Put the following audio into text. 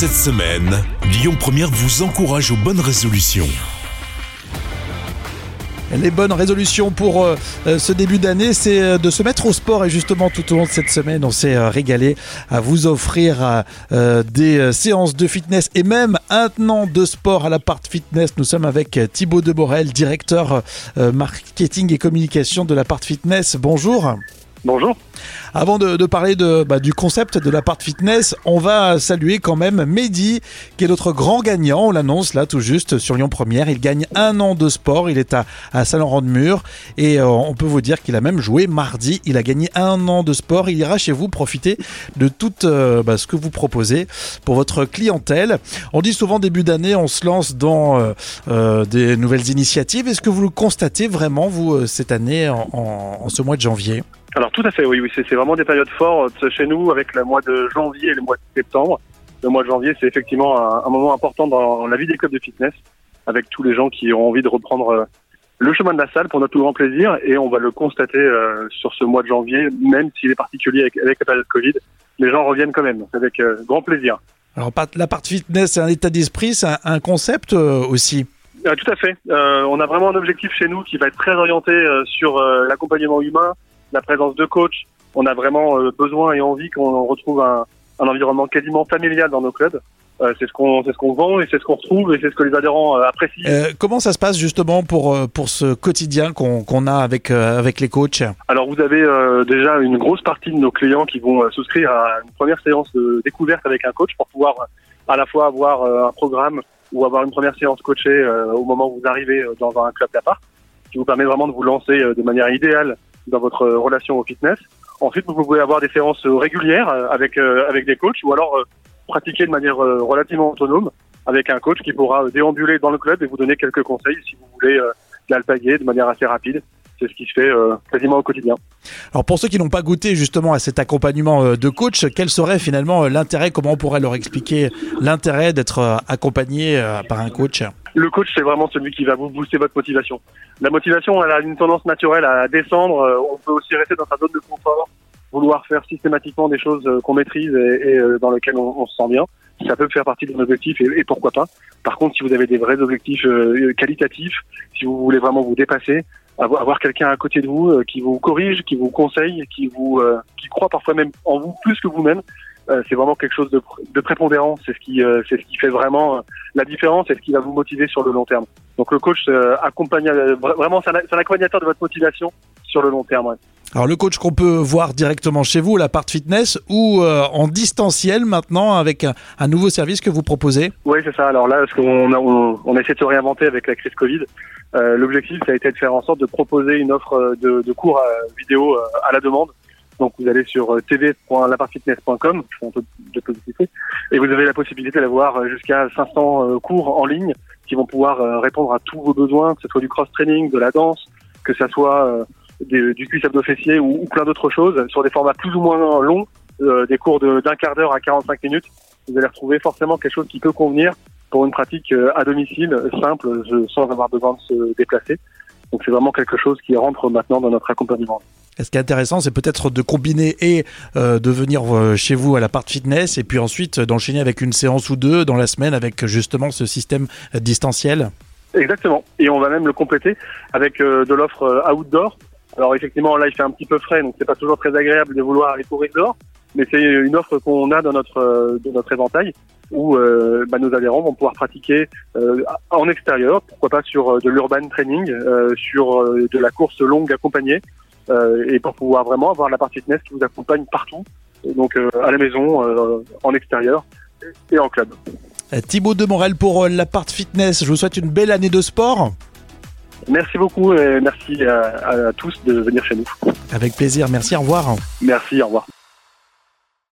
Cette semaine, Lyon Première vous encourage aux bonnes résolutions. Les bonnes résolutions pour euh, euh, ce début d'année, c'est euh, de se mettre au sport. Et justement, tout au long de cette semaine, on s'est régalé à vous offrir des séances de fitness et même un an de sport à l'appart fitness. Nous sommes avec Thibaut Demorel, directeur marketing et communication de l'appart fitness. Bonjour. Bonjour. Avant de, parler bah, du concept de l'appart fitness, on va saluer quand même Mehdi, qui est notre grand gagnant. On l'annonce là tout juste sur Lyon Première. Il gagne un an de sport. Il est à, Saint-Laurent-de-Mur. Et euh, on peut vous dire qu'il a même joué mardi. Il a gagné un an de sport. Il ira chez vous profiter de tout euh, bah, ce que vous proposez pour votre clientèle. On dit souvent début d'année, on se lance dans euh, des nouvelles initiatives. Est-ce que vous le constatez vraiment, vous, cette année, en ce mois de janvier? Alors tout à fait, oui, oui, c'est vraiment des périodes fortes chez nous avec le mois de janvier et le mois de septembre. Le mois de janvier, c'est effectivement un, un moment important dans la vie des clubs de fitness, avec tous les gens qui ont envie de reprendre euh, le chemin de la salle pour notre plus grand plaisir, et on va le constater euh, sur ce mois de janvier, même s'il est particulier avec, avec la période Covid, les gens reviennent quand même, avec euh, grand plaisir. Alors, pas- l'appart fitness, c'est un état d'esprit, c'est un, un concept euh, aussi? Euh, tout à fait. Euh, on a vraiment un objectif chez nous qui va être très orienté euh, sur euh, l'accompagnement humain, la présence de coach. On a vraiment euh, besoin et envie qu'on retrouve un, un environnement quasiment familial dans nos clubs. Euh, c'est ce qu'on c'est ce qu'on vend et c'est ce qu'on retrouve et c'est ce que les adhérents euh, apprécient. Euh, comment ça se passe justement pour, pour ce quotidien qu'on qu'on a avec, avec les coachs? Alors vous avez déjà une grosse partie de nos clients qui vont souscrire à une première séance de découverte avec un coach pour pouvoir à la fois avoir un programme ou avoir une première séance coachée au moment où vous arrivez dans un club d'appart, qui vous permet vraiment de vous lancer de manière idéale dans votre relation au fitness. Ensuite, vous pouvez avoir des séances euh, régulières euh, avec euh, avec des coachs ou alors pratiquer de manière relativement autonome avec un coach qui pourra déambuler dans le club et vous donner quelques conseils si vous voulez l'alpaguer de manière assez rapide. C'est ce qui se fait euh, quasiment au quotidien. Alors pour ceux qui n'ont pas goûté justement à cet accompagnement de coach, quel serait finalement l'intérêt? Comment on pourrait leur expliquer l'intérêt d'être accompagné par un coach? Le coach, c'est vraiment celui qui va vous booster votre motivation. La motivation, elle a une tendance naturelle à descendre. Euh, On peut aussi rester dans sa zone de confort, vouloir faire systématiquement des choses euh, qu'on maîtrise et, euh, dans lesquelles on, se sent bien. Ça peut faire partie de nos objectifs et, pourquoi pas. Par contre, si vous avez des vrais objectifs qualitatifs, si vous voulez vraiment vous dépasser, avoir, quelqu'un à côté de vous qui vous corrige, qui vous conseille, qui vous euh, qui croit parfois même en vous plus que vous-même, euh, c'est vraiment quelque chose de, de prépondérant. C'est ce qui euh, c'est ce qui fait vraiment euh, la différence et ce qui va vous motiver sur le long terme. Donc le coach euh, accompagne vra- vraiment c'est un, accompagnateur de votre motivation sur le long terme. ouais. Alors le coach qu'on peut voir directement chez vous, l'appart fitness, ou euh, en distanciel maintenant avec un, un nouveau service que vous proposez? Oui, c'est ça. Alors là, ce qu'on a, on, on essaie de se réinventer avec la crise Covid. Euh, L'objectif, ça a été de faire en sorte de proposer une offre de, de cours vidéo à la demande. Donc vous allez sur euh, tv.lapartfitness.com, je fais un peu de publicité, et vous avez la possibilité d'avoir euh, jusqu'à 500 euh, cours en ligne qui vont pouvoir répondre à tous vos besoins, que ce soit du cross-training, de la danse, que ce soit du cuisse abdo-fessier ou, ou plein d'autres choses, sur des formats plus ou moins longs, des cours d'un quart d'heure à 45 minutes. Vous allez retrouver forcément quelque chose qui peut convenir pour une pratique à domicile, simple, sans avoir besoin de se déplacer. Donc c'est vraiment quelque chose qui rentre maintenant dans notre accompagnement. Et Ce qui est intéressant, c'est peut-être de combiner et euh, de venir euh, chez vous à l'appart fitness et puis ensuite euh, d'enchaîner avec une séance ou deux dans la semaine avec justement ce système euh, distanciel. Exactement. Et on va même le compléter avec de l'offre outdoor. Alors effectivement, là, il fait un petit peu frais, donc c'est pas toujours très agréable de vouloir aller courir dehors. Mais c'est une offre qu'on a dans notre euh, de notre éventail où euh, bah, nos adhérents vont pouvoir pratiquer euh, en extérieur, pourquoi pas sur euh, de l'urban training, euh, sur euh, de la course longue accompagnée, euh, et pour pouvoir vraiment avoir la partie fitness qui vous accompagne partout, donc euh, à la maison, euh, en extérieur et en club. Euh, Thibaut Demorel pour euh, l'appart fitness. Je vous souhaite une belle année de sport. Merci beaucoup et merci à, à tous de venir chez nous. Avec plaisir. Merci. Au revoir. Merci, au revoir.